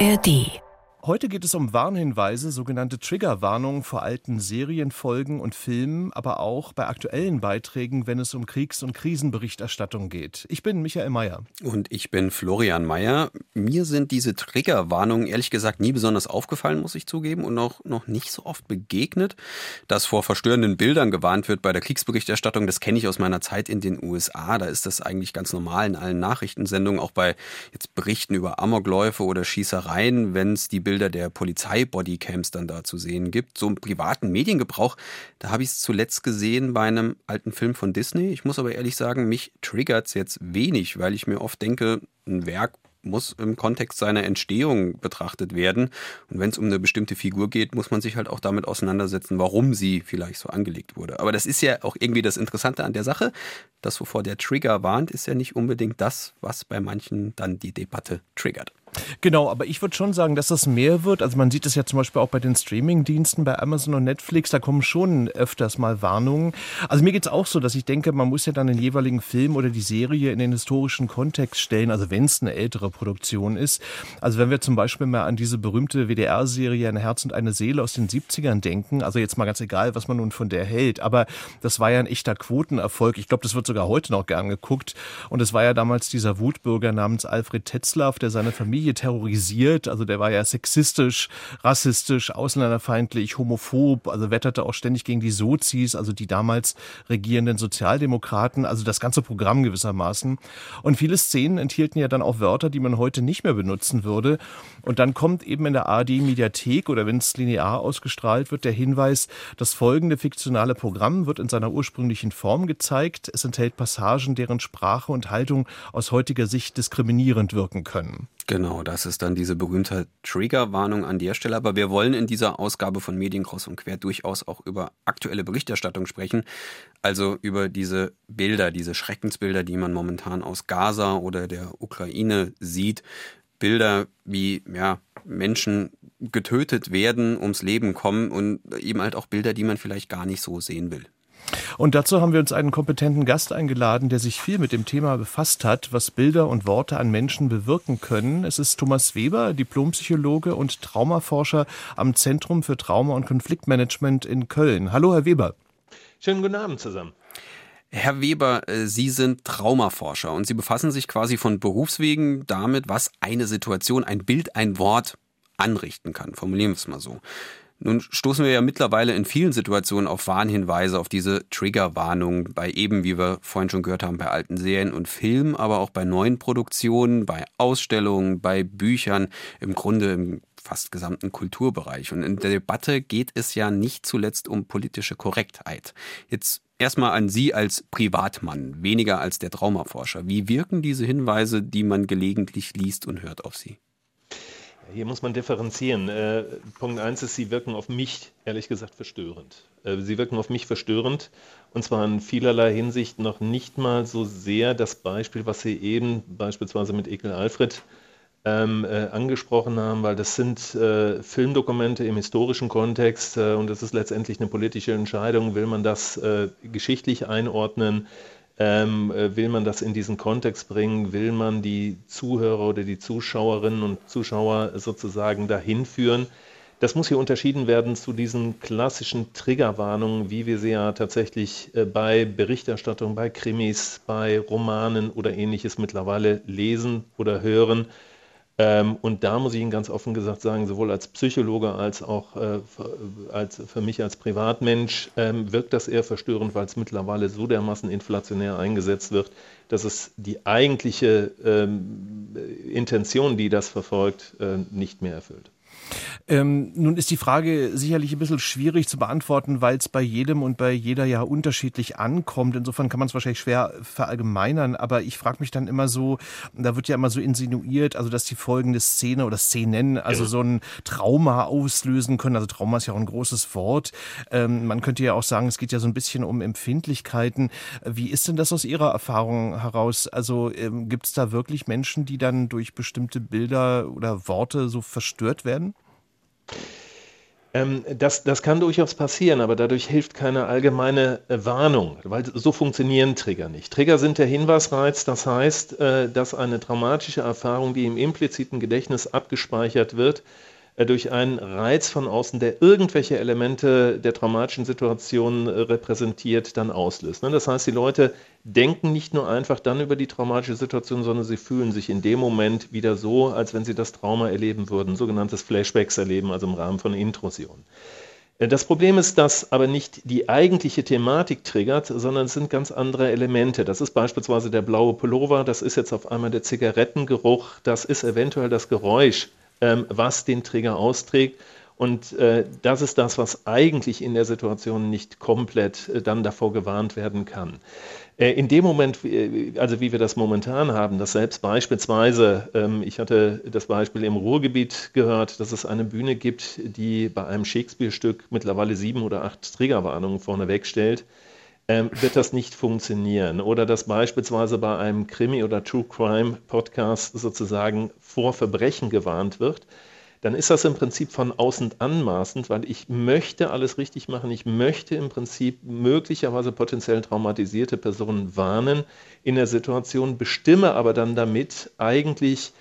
ARD Heute geht es um Warnhinweise, sogenannte Triggerwarnungen vor alten Serienfolgen und Filmen, aber auch bei aktuellen Beiträgen, wenn es um Kriegs- und Krisenberichterstattung geht. Ich bin Michael Mayer. Und ich bin Florian Mayer. Mir sind diese Triggerwarnungen ehrlich gesagt nie besonders aufgefallen, muss ich zugeben, und auch noch nicht so oft begegnet. Dass vor verstörenden Bildern gewarnt wird bei der Kriegsberichterstattung, das kenne ich aus meiner Zeit in den USA. Da ist das eigentlich ganz normal in allen Nachrichtensendungen, auch bei jetzt Berichten über Amokläufe oder Schießereien, wenn es die Bilder Bilder der Polizei-Bodycams dann da zu sehen gibt. So im privaten Mediengebrauch, da habe ich es zuletzt gesehen bei einem alten Film von Disney. Ich muss aber ehrlich sagen, mich triggert es jetzt wenig, weil ich mir oft denke, ein Werk muss im Kontext seiner Entstehung betrachtet werden. Und wenn es um eine bestimmte Figur geht, muss man sich halt auch damit auseinandersetzen, warum sie vielleicht so angelegt wurde. Aber das ist ja auch irgendwie das Interessante an der Sache. Das, wovor der Trigger warnt, ist ja nicht unbedingt das, was bei manchen dann die Debatte triggert. Genau, aber ich würde schon sagen, dass das mehr wird. Also man sieht es ja zum Beispiel auch bei den Streaming-Diensten, bei Amazon und Netflix, da kommen schon öfters mal Warnungen. Also mir geht es auch so, dass ich denke, man muss ja dann den jeweiligen Film oder die Serie in den historischen Kontext stellen, also wenn es eine ältere Produktion ist. Also wenn wir zum Beispiel mal an diese berühmte WDR-Serie Ein Herz und eine Seele aus den 70ern denken, also jetzt mal ganz egal, was man nun von der hält, aber das war ja ein echter Quotenerfolg. Ich glaube, das wird sogar heute noch gern geguckt. Und es war ja damals dieser Wutbürger namens Alfred Tetzlaff, der seine Familie Familie terrorisiert. Also der war ja sexistisch, rassistisch, ausländerfeindlich, homophob, also wetterte auch ständig gegen die Sozis, also die damals regierenden Sozialdemokraten, also das ganze Programm gewissermaßen. Und viele Szenen enthielten ja dann auch Wörter, die man heute nicht mehr benutzen würde. Und dann kommt eben in der ARD-Mediathek oder wenn es linear ausgestrahlt wird, der Hinweis, das folgende fiktionale Programm wird in seiner ursprünglichen Form gezeigt. Es enthält Passagen, deren Sprache und Haltung aus heutiger Sicht diskriminierend wirken können. Genau, das ist dann diese berühmte Triggerwarnung an der Stelle. Aber wir wollen in dieser Ausgabe von Medienkross und Quer durchaus auch über aktuelle Berichterstattung sprechen. Also über diese Bilder, diese Schreckensbilder, die man momentan aus Gaza oder der Ukraine sieht. Bilder, wie ja, Menschen getötet werden, ums Leben kommen und eben halt auch Bilder, die man vielleicht gar nicht so sehen will. Und dazu haben wir uns einen kompetenten Gast eingeladen, der sich viel mit dem Thema befasst hat, was Bilder und Worte an Menschen bewirken können. Es ist Thomas Weber, Diplompsychologe und Traumaforscher am Zentrum für Trauma- und Konfliktmanagement in Köln. Hallo, Herr Weber. Schönen guten Abend zusammen. Herr Weber, äh, Sie sind Traumaforscher und Sie befassen sich quasi von Berufswegen damit, was eine Situation, ein Bild, ein Wort anrichten kann. Formulieren wir es mal so. Nun stoßen wir ja mittlerweile in vielen Situationen auf Warnhinweise, auf diese Triggerwarnungen bei eben, wie wir vorhin schon gehört haben, bei alten Serien und Filmen, aber auch bei neuen Produktionen, bei Ausstellungen, bei Büchern, im Grunde im fast gesamten Kulturbereich. Und in der Debatte geht es ja nicht zuletzt um politische Korrektheit. Jetzt erstmal an Sie als Privatmann, weniger als der Traumaforscher. Wie wirken diese Hinweise, die man gelegentlich liest und hört auf Sie? Hier muss man differenzieren. Äh, Punkt eins ist, sie wirken auf mich, ehrlich gesagt, verstörend. Äh, sie wirken auf mich verstörend und zwar in vielerlei Hinsicht noch nicht mal so sehr das Beispiel, was Sie eben beispielsweise mit Ekel Alfred ähm, äh, angesprochen haben, weil das sind äh, Filmdokumente im historischen Kontext äh, und es ist letztendlich eine politische Entscheidung. Will man das äh, geschichtlich einordnen? Ähm, äh, will man das in diesen Kontext bringen? Will man die Zuhörer oder die Zuschauerinnen und Zuschauer sozusagen dahin führen? Das muss hier unterschieden werden zu diesen klassischen Triggerwarnungen, wie wir sie ja tatsächlich äh, bei Berichterstattung, bei Krimis, bei Romanen oder ähnliches mittlerweile lesen oder hören. Ähm, und da muss ich Ihnen ganz offen gesagt sagen, sowohl als Psychologe als auch äh, als für mich als Privatmensch ähm, wirkt das eher verstörend, weil es mittlerweile so dermaßen inflationär eingesetzt wird, dass es die eigentliche ähm, Intention, die das verfolgt, äh, nicht mehr erfüllt. Ähm, nun ist die Frage sicherlich ein bisschen schwierig zu beantworten, weil es bei jedem und bei jeder ja unterschiedlich ankommt. Insofern kann man es wahrscheinlich schwer verallgemeinern. Aber ich frage mich dann immer so, da wird ja immer so insinuiert, also dass die folgende Szene oder Szenen also so ein Trauma auslösen können. Also Trauma ist ja auch ein großes Wort. Ähm, man könnte ja auch sagen, es geht ja so ein bisschen um Empfindlichkeiten. Wie ist denn das aus Ihrer Erfahrung heraus? Also ähm, gibt es da wirklich Menschen, die dann durch bestimmte Bilder oder Worte so verstört werden? Ähm, das, das kann durchaus passieren, aber dadurch hilft keine allgemeine äh, Warnung, weil so funktionieren Trigger nicht. Trigger sind der Hinweisreiz, das heißt, äh, dass eine traumatische Erfahrung, die im impliziten Gedächtnis abgespeichert wird, durch einen Reiz von außen, der irgendwelche Elemente der traumatischen Situation äh, repräsentiert, dann auslöst. Ne? Das heißt, die Leute denken nicht nur einfach dann über die traumatische Situation, sondern sie fühlen sich in dem Moment wieder so, als wenn sie das Trauma erleben würden, sogenanntes Flashbacks erleben, also im Rahmen von Intrusion. Äh, das Problem ist, dass aber nicht die eigentliche Thematik triggert, sondern es sind ganz andere Elemente. Das ist beispielsweise der blaue Pullover, das ist jetzt auf einmal der Zigarettengeruch, das ist eventuell das Geräusch, ähm, was den Trigger austrägt. Und äh, das ist das, was eigentlich in der Situation nicht komplett äh, dann davor gewarnt werden kann. Äh, in dem Moment, äh, also wie wir das momentan haben, dass selbst beispielsweise, ähm, ich hatte das Beispiel im Ruhrgebiet gehört, dass es eine Bühne gibt, die bei einem Shakespeare-Stück mittlerweile sieben oder acht Triggerwarnungen vorneweg stellt, ähm, wird das nicht funktionieren. Oder dass beispielsweise bei einem Krimi- oder True Crime-Podcast sozusagen vor Verbrechen gewarnt wird, dann ist das im Prinzip von außen anmaßend, weil ich möchte alles richtig machen. Ich möchte im Prinzip möglicherweise potenziell traumatisierte Personen warnen in der Situation, bestimme aber dann damit eigentlich,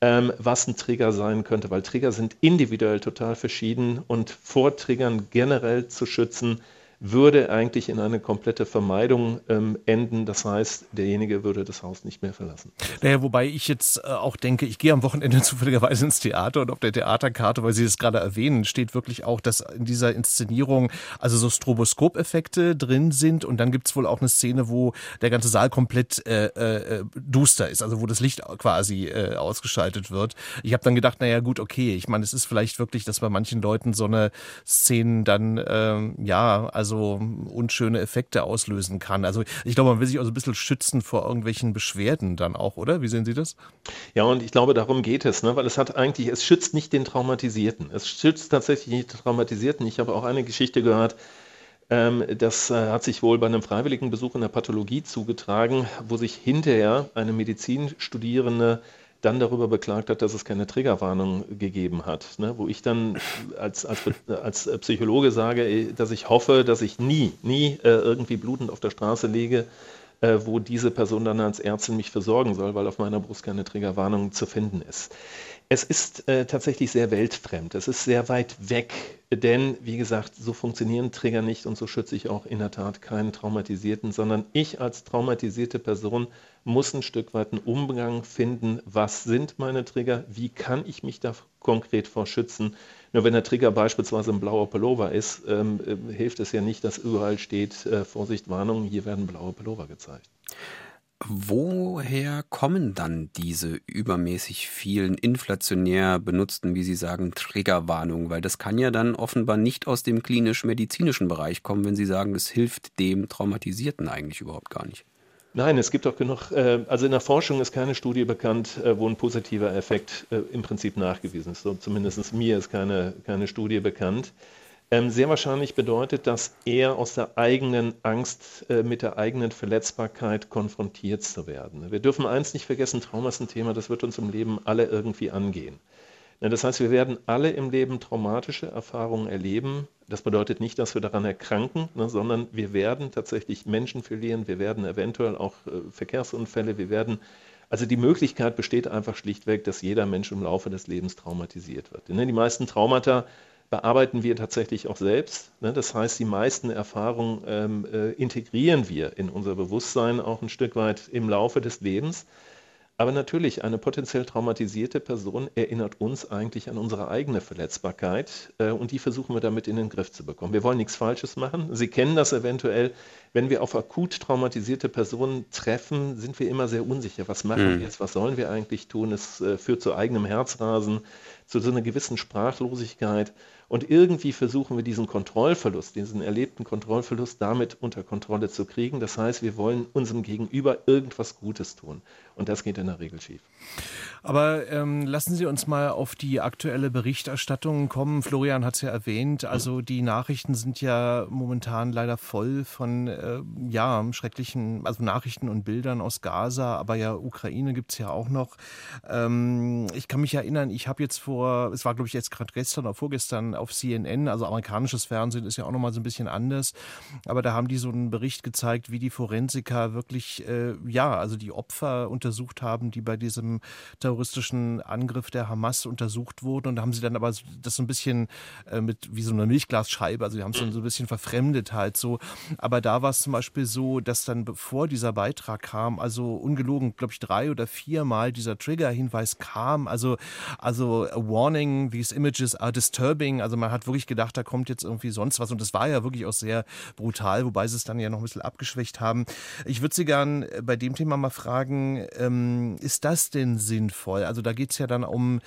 ähm, was ein Trigger sein könnte, weil Trigger sind individuell total verschieden und vor Triggern generell zu schützen, würde eigentlich in eine komplette Vermeidung ähm, enden. Das heißt, derjenige würde das Haus nicht mehr verlassen. Naja, wobei ich jetzt äh, auch denke, ich gehe am Wochenende zufälligerweise ins Theater und auf der Theaterkarte, weil Sie es gerade erwähnen, steht wirklich auch, dass in dieser Inszenierung also so Stroboskopeffekte drin sind und dann gibt's wohl auch eine Szene, wo der ganze Saal komplett äh, äh, duster ist, also wo das Licht quasi äh, ausgeschaltet wird. Ich habe dann gedacht, naja gut, okay, ich meine, es ist vielleicht wirklich, dass bei manchen Leuten so eine Szenen dann, ähm, ja, also so unschöne Effekte auslösen kann. Also ich glaube, man will sich auch so ein bisschen schützen vor irgendwelchen Beschwerden dann auch, oder? Wie sehen Sie das? Ja, und ich glaube, darum geht es, ne? weil es hat eigentlich, es schützt nicht den Traumatisierten. Es schützt tatsächlich nicht den Traumatisierten. Ich habe auch eine Geschichte gehört, ähm, das äh, hat sich wohl bei einem freiwilligen Besuch in der Pathologie zugetragen, wo sich hinterher eine Medizinstudierende dann darüber beklagt hat, dass es keine Triggerwarnung gegeben hat. Ne? Wo ich dann als, als, als Psychologe sage, dass ich hoffe, dass ich nie, nie äh, irgendwie blutend auf der Straße liege, äh, wo diese Person dann als Ärztin mich versorgen soll, weil auf meiner Brust keine Triggerwarnung zu finden ist. Es ist äh, tatsächlich sehr weltfremd. Es ist sehr weit weg, denn wie gesagt, so funktionieren Trigger nicht und so schütze ich auch in der Tat keinen Traumatisierten, sondern ich als traumatisierte Person muss ein Stück weit einen Umgang finden. Was sind meine Trigger? Wie kann ich mich da konkret vor schützen? Nur wenn der Trigger beispielsweise ein blauer Pullover ist, ähm, äh, hilft es ja nicht, dass überall steht, äh, Vorsicht, Warnung, hier werden blaue Pullover gezeigt. Woher kommen dann diese übermäßig vielen inflationär benutzten, wie Sie sagen, Triggerwarnungen? Weil das kann ja dann offenbar nicht aus dem klinisch-medizinischen Bereich kommen, wenn Sie sagen, das hilft dem Traumatisierten eigentlich überhaupt gar nicht. Nein, es gibt auch genug, äh, also in der Forschung ist keine Studie bekannt, äh, wo ein positiver Effekt äh, im Prinzip nachgewiesen ist. So, zumindest mir ist keine, keine Studie bekannt. Ähm, sehr wahrscheinlich bedeutet das eher aus der eigenen Angst, äh, mit der eigenen Verletzbarkeit konfrontiert zu werden. Wir dürfen eins nicht vergessen, Trauma ist ein Thema, das wird uns im Leben alle irgendwie angehen. Das heißt, wir werden alle im Leben traumatische Erfahrungen erleben. Das bedeutet nicht, dass wir daran erkranken, ne, sondern wir werden tatsächlich Menschen verlieren, wir werden eventuell auch äh, Verkehrsunfälle, wir werden also die Möglichkeit besteht einfach schlichtweg, dass jeder Mensch im Laufe des Lebens traumatisiert wird. Ne, die meisten Traumata bearbeiten wir tatsächlich auch selbst. Ne? Das heißt, die meisten Erfahrungen ähm, äh, integrieren wir in unser Bewusstsein auch ein Stück weit im Laufe des Lebens. Aber natürlich, eine potenziell traumatisierte Person erinnert uns eigentlich an unsere eigene Verletzbarkeit äh, und die versuchen wir damit in den Griff zu bekommen. Wir wollen nichts Falsches machen. Sie kennen das eventuell. Wenn wir auf akut traumatisierte Personen treffen, sind wir immer sehr unsicher. Was machen mhm. wir jetzt? Was sollen wir eigentlich tun? Es äh, führt zu eigenem Herzrasen, zu so einer gewissen Sprachlosigkeit. Und irgendwie versuchen wir diesen Kontrollverlust, diesen erlebten Kontrollverlust damit unter Kontrolle zu kriegen. Das heißt, wir wollen unserem Gegenüber irgendwas Gutes tun. Und das geht in der Regel schief. Aber ähm, lassen Sie uns mal auf die aktuelle Berichterstattung kommen. Florian hat es ja erwähnt. Also die Nachrichten sind ja momentan leider voll von äh, ja, schrecklichen, also Nachrichten und Bildern aus Gaza, aber ja, Ukraine gibt es ja auch noch. Ähm, ich kann mich erinnern, ich habe jetzt vor, es war glaube ich jetzt gerade gestern oder vorgestern, auf CNN, also amerikanisches Fernsehen ist ja auch nochmal so ein bisschen anders. Aber da haben die so einen Bericht gezeigt, wie die Forensiker wirklich, äh, ja, also die Opfer untersucht haben, die bei diesem terroristischen Angriff der Hamas untersucht wurden. Und da haben sie dann aber das so ein bisschen äh, mit wie so einer Milchglasscheibe, also die haben es dann so ein bisschen verfremdet halt so. Aber da war es zum Beispiel so, dass dann bevor dieser Beitrag kam, also ungelogen, glaube ich, drei oder viermal dieser Trigger-Hinweis kam. Also, also warning, these images are disturbing. Also man hat wirklich gedacht, da kommt jetzt irgendwie sonst was. Und das war ja wirklich auch sehr brutal, wobei sie es dann ja noch ein bisschen abgeschwächt haben. Ich würde Sie gern bei dem Thema mal fragen, ähm, ist das denn sinnvoll? Also da geht es ja dann um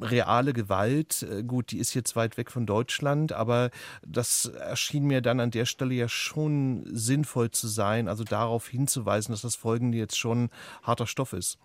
reale Gewalt. Äh, gut, die ist jetzt weit weg von Deutschland, aber das erschien mir dann an der Stelle ja schon sinnvoll zu sein, also darauf hinzuweisen, dass das Folgende jetzt schon harter Stoff ist.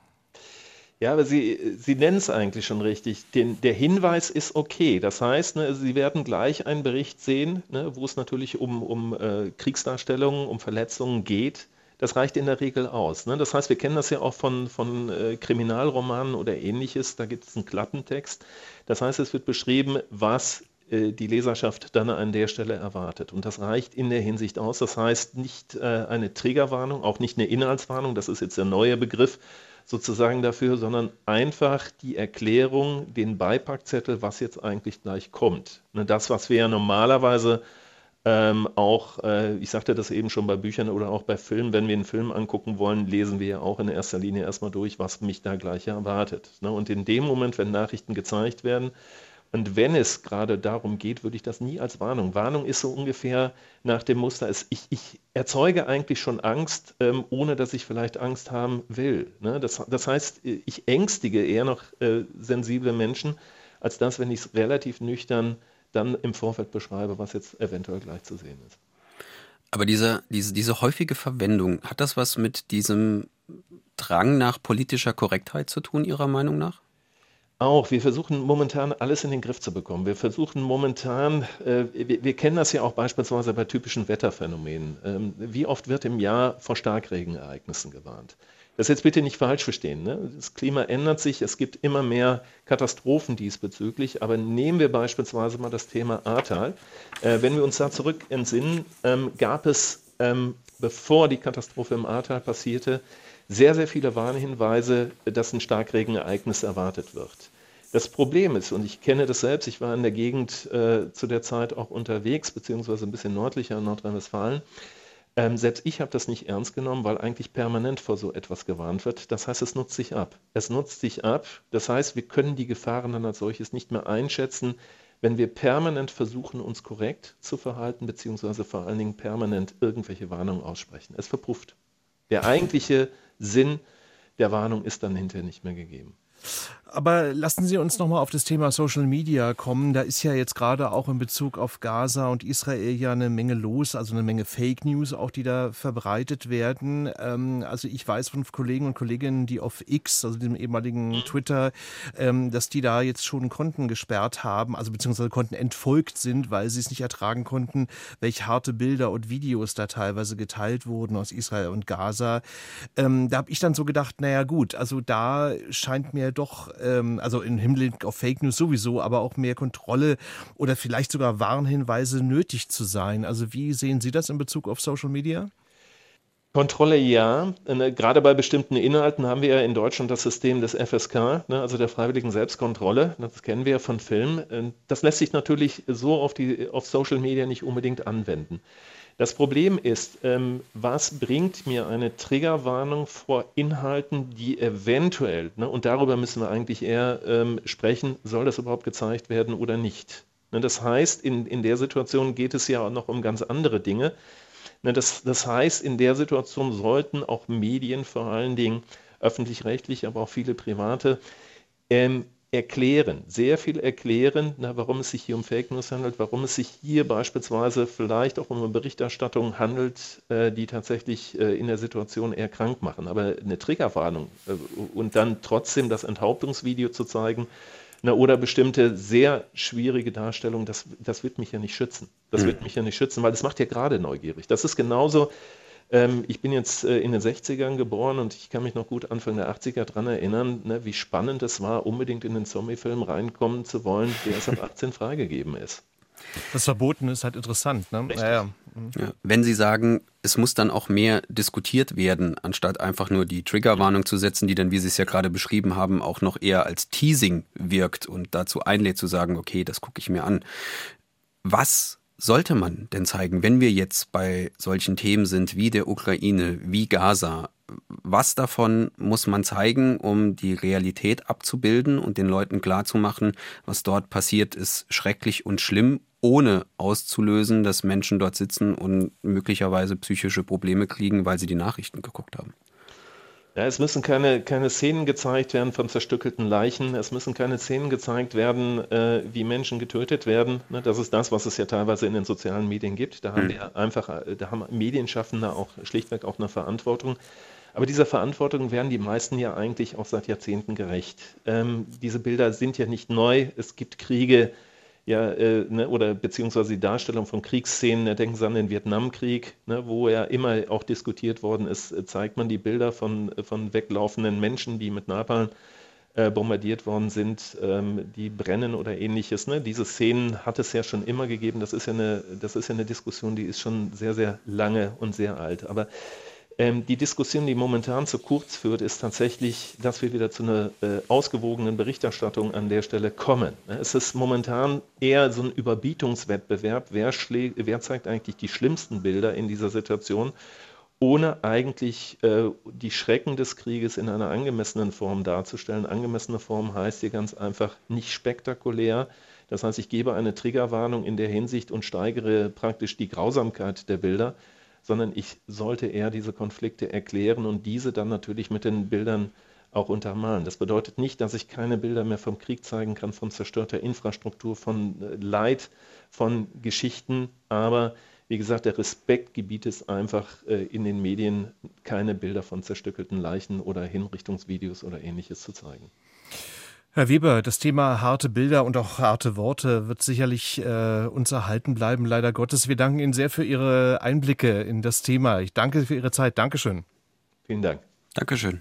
Ja, aber Sie, Sie nennen es eigentlich schon richtig. Den, der Hinweis ist okay. Das heißt, ne, Sie werden gleich einen Bericht sehen, ne, wo es natürlich um, um äh, Kriegsdarstellungen, um Verletzungen geht. Das reicht in der Regel aus. Ne? Das heißt, wir kennen das ja auch von, von äh, Kriminalromanen oder ähnliches. Da gibt es einen Klappentext. Das heißt, es wird beschrieben, was die Leserschaft dann an der Stelle erwartet. Und das reicht in der Hinsicht aus. Das heißt nicht äh, eine Triggerwarnung, auch nicht eine Inhaltswarnung, das ist jetzt der neue Begriff, sozusagen dafür, sondern einfach die Erklärung, den Beipackzettel, was jetzt eigentlich gleich kommt. Ne, das, was wir ja normalerweise ähm, auch, äh, ich sagte das eben schon bei Büchern oder auch bei Filmen, wenn wir einen Film angucken wollen, lesen wir ja auch in erster Linie erstmal durch, was mich da gleich erwartet. Ne? Und in dem Moment, wenn Nachrichten gezeigt werden, und wenn es gerade darum geht, würde ich das nie als Warnung. Warnung ist so ungefähr nach dem Muster, ich, ich erzeuge eigentlich schon Angst, ähm, ohne dass ich vielleicht Angst haben will. Ne? Das, das, heißt, ich ängstige eher noch äh, sensible Menschen, als das, wenn ich es relativ nüchtern dann im Vorfeld beschreibe, was jetzt eventuell gleich zu sehen ist. Aber diese, diese, diese häufige Verwendung, hat das was mit diesem Drang nach politischer Korrektheit zu tun, Ihrer Meinung nach? Auch, wir versuchen momentan alles in den Griff zu bekommen. Wir versuchen momentan, äh, wir, wir, kennen das ja auch beispielsweise bei typischen Wetterphänomenen. Ähm, wie oft wird im Jahr vor Starkregenereignissen gewarnt? Das jetzt bitte nicht falsch verstehen. Ne? Das Klima ändert sich, es gibt immer mehr Katastrophen diesbezüglich, aber nehmen wir beispielsweise mal das Thema Ahrtal. Äh, wenn wir uns da zurück entsinnen, ähm, gab es, ähm, bevor die Katastrophe im Ahrtal passierte, sehr, sehr viele Warnhinweise, dass ein Starkregenereignis erwartet wird. Das Problem ist, und ich kenne das selbst, ich war in der Gegend äh, zu der Zeit auch unterwegs, beziehungsweise ein bisschen nördlicher in Nordrhein-Westfalen. Ähm, selbst ich habe das nicht ernst genommen, weil eigentlich permanent vor so etwas gewarnt wird. Das heißt, es nutzt sich ab. Es nutzt sich ab. Das heißt, wir können die Gefahren dann als solches nicht mehr einschätzen, wenn wir permanent versuchen, uns korrekt zu verhalten, beziehungsweise vor allen Dingen permanent irgendwelche Warnungen aussprechen. Es verpufft. Der eigentliche Sinn der Warnung ist dann hinterher nicht mehr gegeben. Aber lassen Sie uns nochmal auf das Thema Social Media kommen. Da ist ja jetzt gerade auch in Bezug auf Gaza und Israel ja eine Menge los, also eine Menge Fake News auch, die da verbreitet werden. Ähm, also ich weiß von Kollegen und Kolleginnen, die auf X, also dem ehemaligen Twitter, ähm, dass die da jetzt schon Konten gesperrt haben, also beziehungsweise Konten entfolgt sind, weil sie es nicht ertragen konnten, welche harte Bilder und Videos da teilweise geteilt wurden aus Israel und Gaza. Ähm, da habe ich dann so gedacht, naja gut, also da scheint mir doch ähm, also im Hinblick auf Fake News sowieso, aber auch mehr Kontrolle oder vielleicht sogar Warnhinweise nötig zu sein. Also wie sehen Sie das in Bezug auf Social Media? Kontrolle ja. Äh, gerade bei bestimmten Inhalten haben wir ja in Deutschland das System des FSK, ne, also der freiwilligen Selbstkontrolle. Das kennen wir ja von Filmen. Äh, das lässt sich natürlich so auf, die, auf Social Media nicht unbedingt anwenden. Das Problem ist, ähm, was bringt mir eine Triggerwarnung vor Inhalten, die eventuell, ne, und darüber müssen wir eigentlich eher ähm, sprechen, soll das überhaupt gezeigt werden oder nicht? Ne, das heißt, in, in der Situation geht es ja auch noch um ganz andere Dinge. Ne, das, das heißt, in der Situation sollten auch Medien, vor allen Dingen öffentlich-rechtlich, aber auch viele private, ähm, erklären, sehr viel erklären, na, warum es sich hier um Fake News handelt, warum es sich hier beispielsweise vielleicht auch um eine Berichterstattung handelt, äh, die tatsächlich äh, in der Situation eher krank machen. Aber eine Triggerwarnung äh, und dann trotzdem das Enthauptungsvideo zu zeigen, na, oder bestimmte sehr schwierige Darstellungen, das, das wird mich ja nicht schützen. Das mhm. wird mich ja nicht schützen, weil das macht ja gerade neugierig. Das ist genauso, Ähm, ich bin jetzt äh, in den 60ern geboren und ich kann mich noch gut Anfang der 80er daran erinnern, ne, wie spannend es war, unbedingt in den Zombie-Film reinkommen zu wollen, der erst ab 18 freigegeben ist. Das Verboten ist halt interessant. Ne? Ja, ja. Ja, wenn Sie sagen, es muss dann auch mehr diskutiert werden, anstatt einfach nur die Triggerwarnung zu setzen, die dann, wie Sie es ja gerade beschrieben haben, auch noch eher als Teasing wirkt und dazu einlädt zu sagen, okay, das gucke ich mir an. Was sollte man denn zeigen, wenn wir jetzt bei solchen Themen sind wie der Ukraine, wie Gaza? Was davon muss man zeigen, um die Realität abzubilden und den Leuten klarzumachen, was dort passiert, ist schrecklich und schlimm, ohne auszulösen, dass Menschen dort sitzen und möglicherweise psychische Probleme kriegen, weil sie die Nachrichten geguckt haben? Ja, es müssen keine, keine Szenen gezeigt werden von zerstückelten Leichen. Es müssen keine Szenen gezeigt werden, äh, wie Menschen getötet werden. Ne, das ist das, was es ja teilweise in den sozialen Medien gibt. Da haben mhm. wir einfach, äh, da haben Medienschaffende auch schlichtweg auch eine Verantwortung. Aber dieser Verantwortung werden die meisten ja eigentlich auch seit Jahrzehnten gerecht. Ähm, diese Bilder sind ja nicht neu. Es gibt Kriege, ja, äh, ne, oder beziehungsweise die Darstellung von Kriegsszenen, da denken Sie an den Vietnamkrieg, ne, wo ja immer auch diskutiert worden ist, äh, zeigt man die Bilder von, äh, von weglaufenden Menschen, die mit Napalm äh, bombardiert worden sind, ähm, die brennen oder ähnliches. Ne? Diese Szenen hat es ja schon immer gegeben. Das ist ja, eine, das ist ja eine Diskussion, die ist schon sehr, sehr lange und sehr alt. Aber ähm, die Diskussion, die momentan zu kurz führt, ist tatsächlich, dass wir wieder zu einer äh, ausgewogenen Berichterstattung an der Stelle kommen. Es ist momentan eher so ein Überbietungswettbewerb. Wer, wer zeigt eigentlich die schlimmsten Bilder in dieser Situation? ohne eigentlich äh, die Schrecken des Krieges in einer angemessenen Form darzustellen. Angemessene Form heißt hier ganz einfach nicht spektakulär. Das heißt, ich gebe eine Triggerwarnung in der Hinsicht und steigere praktisch die Grausamkeit der Bilder sondern ich sollte eher diese Konflikte erklären und diese dann natürlich mit den Bildern auch untermalen. Das bedeutet nicht, dass ich keine Bilder mehr vom Krieg zeigen kann, von zerstörter Infrastruktur, von äh, Leid, von Geschichten, aber wie gesagt, der Respekt gebietet es einfach äh, in den Medien, keine Bilder von zerstückelten Leichen oder Hinrichtungsvideos oder ähnliches zu zeigen. Herr Weber, das Thema harte Bilder und auch harte Worte wird sicherlich äh, uns erhalten bleiben, leider Gottes. Wir danken Ihnen sehr für Ihre Einblicke in das Thema. Ich danke für Ihre Zeit. Dankeschön. Vielen Dank. Dankeschön.